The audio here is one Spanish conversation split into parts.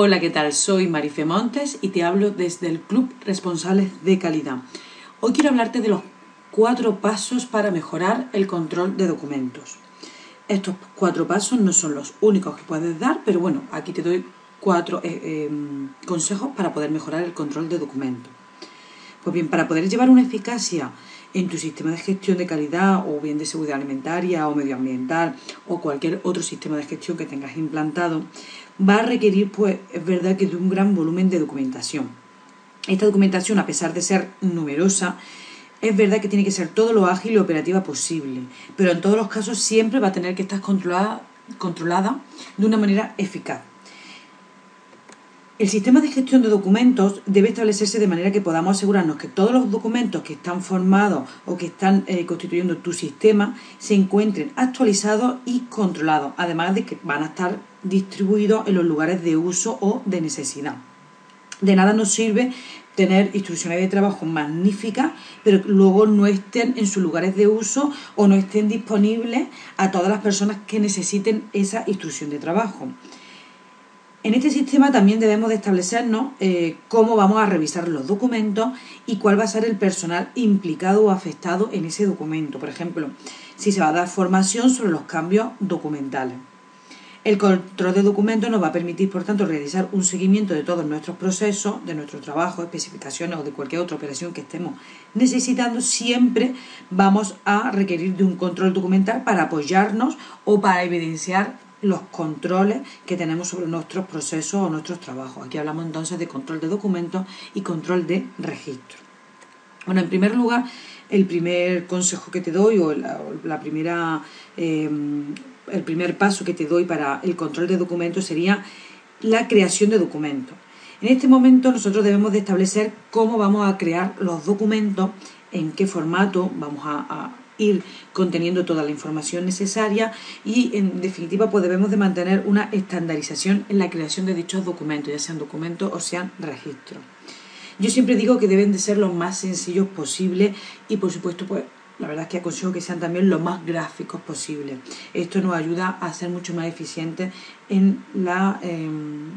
Hola, ¿qué tal? Soy Marife Montes y te hablo desde el Club Responsables de Calidad. Hoy quiero hablarte de los cuatro pasos para mejorar el control de documentos. Estos cuatro pasos no son los únicos que puedes dar, pero bueno, aquí te doy cuatro eh, em, consejos para poder mejorar el control de documentos. Pues bien, para poder llevar una eficacia en tu sistema de gestión de calidad o bien de seguridad alimentaria o medioambiental o cualquier otro sistema de gestión que tengas implantado, va a requerir, pues, es verdad que de un gran volumen de documentación. Esta documentación, a pesar de ser numerosa, es verdad que tiene que ser todo lo ágil y operativa posible, pero en todos los casos siempre va a tener que estar controlada, controlada de una manera eficaz. El sistema de gestión de documentos debe establecerse de manera que podamos asegurarnos que todos los documentos que están formados o que están eh, constituyendo tu sistema se encuentren actualizados y controlados, además de que van a estar distribuidos en los lugares de uso o de necesidad. De nada nos sirve tener instrucciones de trabajo magníficas, pero luego no estén en sus lugares de uso o no estén disponibles a todas las personas que necesiten esa instrucción de trabajo. En este sistema también debemos de establecernos eh, cómo vamos a revisar los documentos y cuál va a ser el personal implicado o afectado en ese documento. Por ejemplo, si se va a dar formación sobre los cambios documentales. El control de documentos nos va a permitir, por tanto, realizar un seguimiento de todos nuestros procesos, de nuestro trabajo, especificaciones o de cualquier otra operación que estemos necesitando. Siempre vamos a requerir de un control documental para apoyarnos o para evidenciar los controles que tenemos sobre nuestros procesos o nuestros trabajos. Aquí hablamos entonces de control de documentos y control de registro. Bueno, en primer lugar, el primer consejo que te doy o la, primera, em, el primer paso que te doy para el control de documentos sería la creación de documentos. En este momento nosotros debemos de establecer cómo vamos a crear los documentos, en qué formato vamos a ir conteniendo toda la información necesaria y en definitiva pues debemos de mantener una estandarización en la creación de dichos documentos, ya sean documentos o sean registros. Yo siempre digo que deben de ser lo más sencillos posible y por supuesto pues la verdad es que aconsejo que sean también lo más gráficos posible. Esto nos ayuda a ser mucho más eficientes en la em,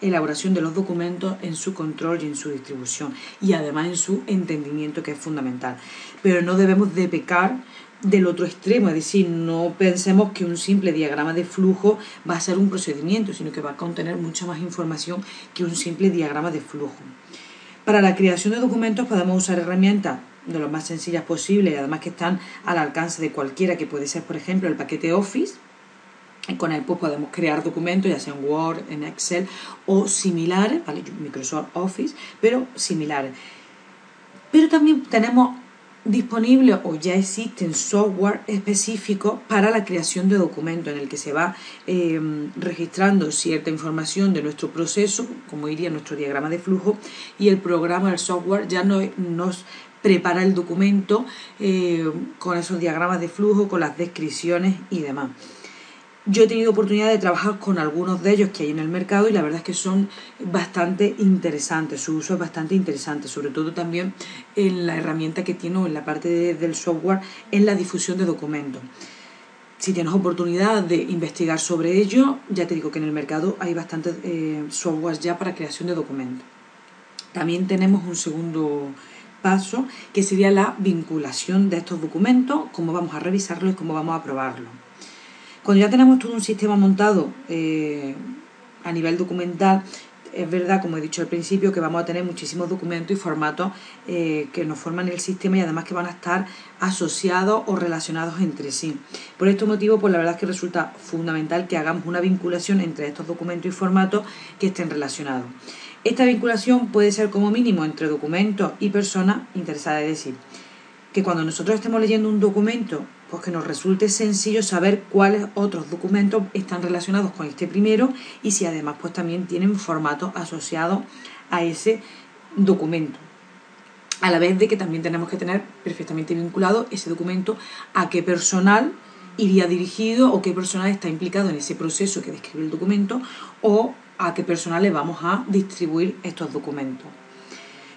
elaboración de los documentos, en su control y en su distribución y además en su entendimiento que es fundamental. Pero no debemos de pecar del otro extremo, es decir, no pensemos que un simple diagrama de flujo va a ser un procedimiento, sino que va a contener mucha más información que un simple diagrama de flujo. Para la creación de documentos podemos usar herramientas de lo más sencillas posible y además que están al alcance de cualquiera, que puede ser, por ejemplo, el paquete Office, con él pues, podemos crear documentos, ya sea en Word, en Excel o similares, ¿vale? Microsoft Office, pero similares. Pero también tenemos disponible o ya existen software específicos para la creación de documentos en el que se va em, registrando cierta información de nuestro proceso, como iría nuestro diagrama de flujo, y el programa, el software ya nos prepara el documento eh, con esos diagramas de flujo, con las descripciones y demás. Yo he tenido oportunidad de trabajar con algunos de ellos que hay en el mercado y la verdad es que son bastante interesantes, su uso es bastante interesante, sobre todo también en la herramienta que tiene en la parte del software en la difusión de documentos. Si tienes oportunidad de investigar sobre ello, ya te digo que en el mercado hay bastantes eh, softwares ya para creación de documentos. También tenemos un segundo paso que sería la vinculación de estos documentos, cómo vamos a revisarlos y cómo vamos a probarlos. Cuando ya tenemos todo un sistema montado eh, a nivel documental, es verdad, como he dicho al principio, que vamos a tener muchísimos documentos y formatos eh, que nos forman el sistema y además que van a estar asociados o relacionados entre sí. Por este motivo, pues la verdad es que resulta fundamental que hagamos una vinculación entre estos documentos y formatos que estén relacionados. Esta vinculación puede ser como mínimo entre documentos y personas interesadas, es decir, que cuando nosotros estemos leyendo un documento pues que nos resulte sencillo saber cuáles otros documentos están relacionados con este primero y si además pues también tienen formatos asociados a ese documento. A la vez de que también tenemos que tener perfectamente vinculado ese documento a qué personal iría dirigido o qué personal está implicado en ese proceso que describe el documento o a qué personal le vamos a distribuir estos documentos.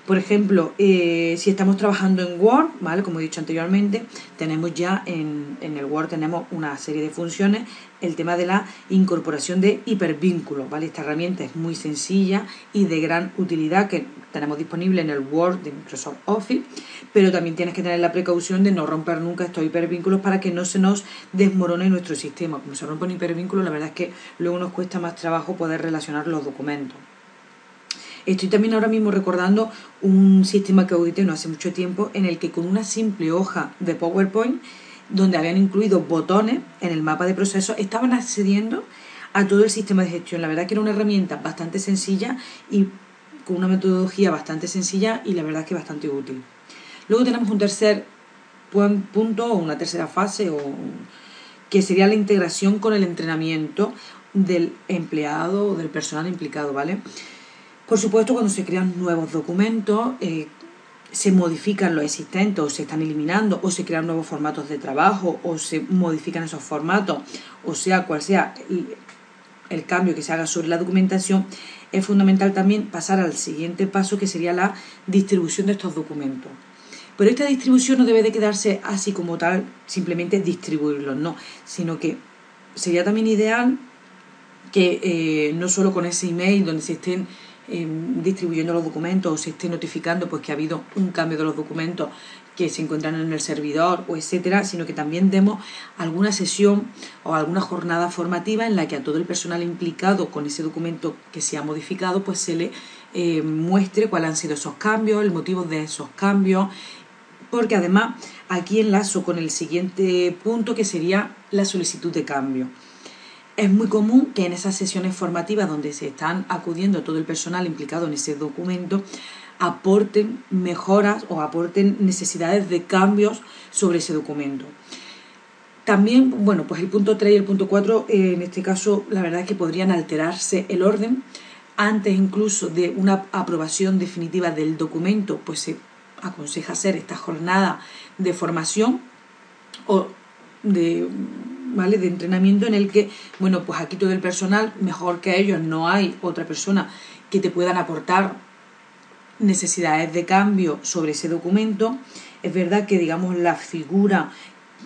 Por ejemplo, eh, si estamos trabajando en Word, ¿vale? Como he dicho anteriormente, tenemos ya en, en, el Word tenemos una serie de funciones, el tema de la incorporación de hipervínculos, ¿vale? Esta herramienta es muy sencilla y de gran utilidad que tenemos disponible en el Word de Microsoft Office, pero también tienes que tener la precaución de no romper nunca estos hipervínculos para que no se nos desmorone nuestro sistema. Como se rompe un hipervínculo, la verdad es que luego nos cuesta más trabajo poder relacionar los documentos. Estoy también ahora mismo recordando un sistema que audité no hace mucho tiempo en el que con una simple hoja de PowerPoint, donde habían incluido botones en el mapa de procesos, estaban accediendo a todo el sistema de gestión. La verdad que era una herramienta bastante sencilla y con una metodología bastante sencilla y la verdad que bastante útil. Luego tenemos un tercer punto o una tercera fase o que sería la integración con el entrenamiento del empleado o del personal implicado, ¿vale? Por supuesto, cuando se crean nuevos documentos, eh, se modifican los existentes o se están eliminando o se crean nuevos formatos de trabajo o se modifican esos formatos, o sea, cual sea el cambio que se haga sobre la documentación, es fundamental también pasar al siguiente paso que sería la distribución de estos documentos. Pero esta distribución no debe de quedarse así como tal, simplemente distribuirlos, no, sino que sería también ideal que eh, no solo con ese email donde se estén distribuyendo los documentos o se esté notificando pues que ha habido un cambio de los documentos que se encuentran en el servidor o etcétera, sino que también demos alguna sesión o alguna jornada formativa en la que a todo el personal implicado con ese documento que se ha modificado pues se le eh, muestre cuáles han sido esos cambios, el motivo de esos cambios, porque además aquí enlazo con el siguiente punto que sería la solicitud de cambio. Es muy común que en esas sesiones formativas donde se están acudiendo todo el personal implicado en ese documento aporten mejoras o aporten necesidades de cambios sobre ese documento. También, bueno, pues el punto 3 y el punto 4, eh, en este caso, la verdad es que podrían alterarse el orden. Antes incluso de una aprobación definitiva del documento, pues se aconseja hacer esta jornada de formación o de ¿vale? De entrenamiento en el que, bueno, pues aquí todo el personal, mejor que ellos, no hay otra persona que te puedan aportar necesidades de cambio sobre ese documento. Es verdad que, digamos, la figura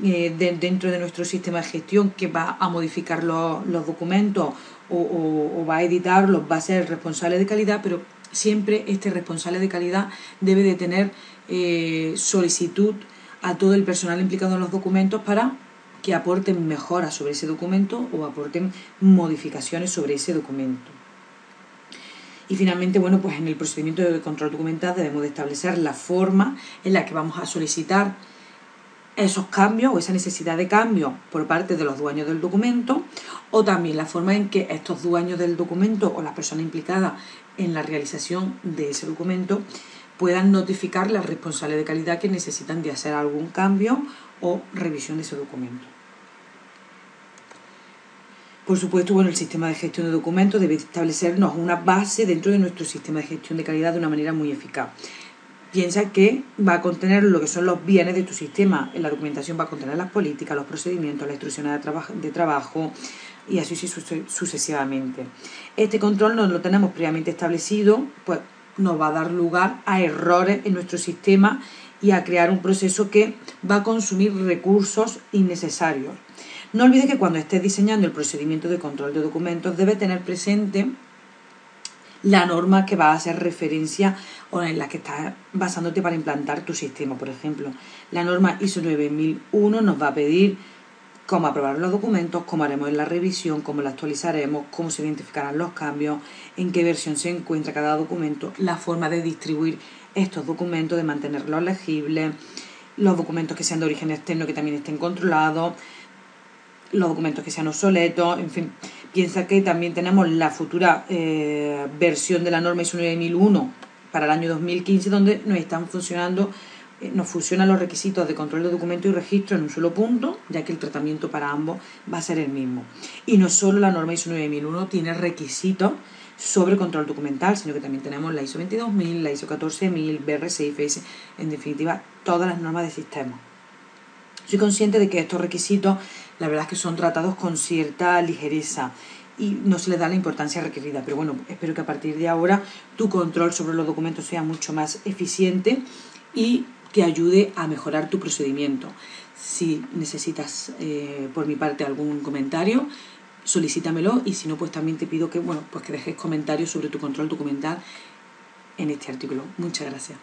eh, dentro de nuestro sistema de gestión que va a modificar los, documentos o, va a editarlos va a ser el responsable de calidad, pero siempre este responsable de calidad debe de tener eh, solicitud a todo el personal implicado en los documentos para que aporten mejoras sobre ese documento o aporten modificaciones sobre ese documento. Y finalmente, bueno, pues en el procedimiento de control documental debemos de establecer la forma en la que vamos a solicitar esos cambios o esa necesidad de cambio por parte de los dueños del documento o también la forma en que estos dueños del documento o la persona implicada en la realización de ese documento puedan notificar la responsable de calidad que necesitan de hacer algún cambio o revisión de ese documento. Por supuesto, bueno, el sistema de gestión de documentos debe establecernos una base dentro de nuestro sistema de gestión de calidad de una manera muy eficaz. Piensa que va a contener lo que son los bienes de tu sistema. En la documentación va a contener las políticas, los procedimientos, las instrucciones de, de trabajo y así sucesivamente. Este control no lo tenemos previamente establecido, pues nos va a dar lugar a errores en nuestro sistema y a crear un proceso que va a consumir recursos innecesarios. No olvides que cuando estés diseñando el procedimiento de control de documentos debe tener presente la norma que va a hacer referencia o en la que estás basándote para implantar tu sistema. Por ejemplo, la norma ISO 9001 nos va a pedir cómo aprobar los documentos, cómo haremos la revisión, cómo la actualizaremos, cómo se identificarán los cambios, en qué versión se encuentra cada documento, la forma de distribuir estos documentos, de mantenerlos legibles, los documentos que sean de origen externo que también estén controlados, los documentos que sean obsoletos, en fin. Piensa que también tenemos la futura eh, versión de la norma ISO 9001 para el año 2015 donde nos están funcionando, eh, nos funcionan los requisitos de control de documento y registro en un solo punto, ya que el tratamiento para ambos va a ser el mismo. Y no solo la norma ISO 9001 tiene requisitos sobre control documental, sino que también tenemos la ISO 22000, la ISO 14000, BRC, IFS, en definitiva, todas las normas de sistema. Soy consciente de que estos requisitos la verdad es que son tratados con cierta ligereza y no se le da la importancia requerida. Pero bueno, espero que a partir de ahora tu control sobre los documentos sea mucho más eficiente y te ayude a mejorar tu procedimiento. Si necesitas eh, por mi parte algún comentario, solicítamelo y si no, pues también te pido que, bueno, pues que dejes comentarios sobre tu control documental en este artículo. Muchas gracias.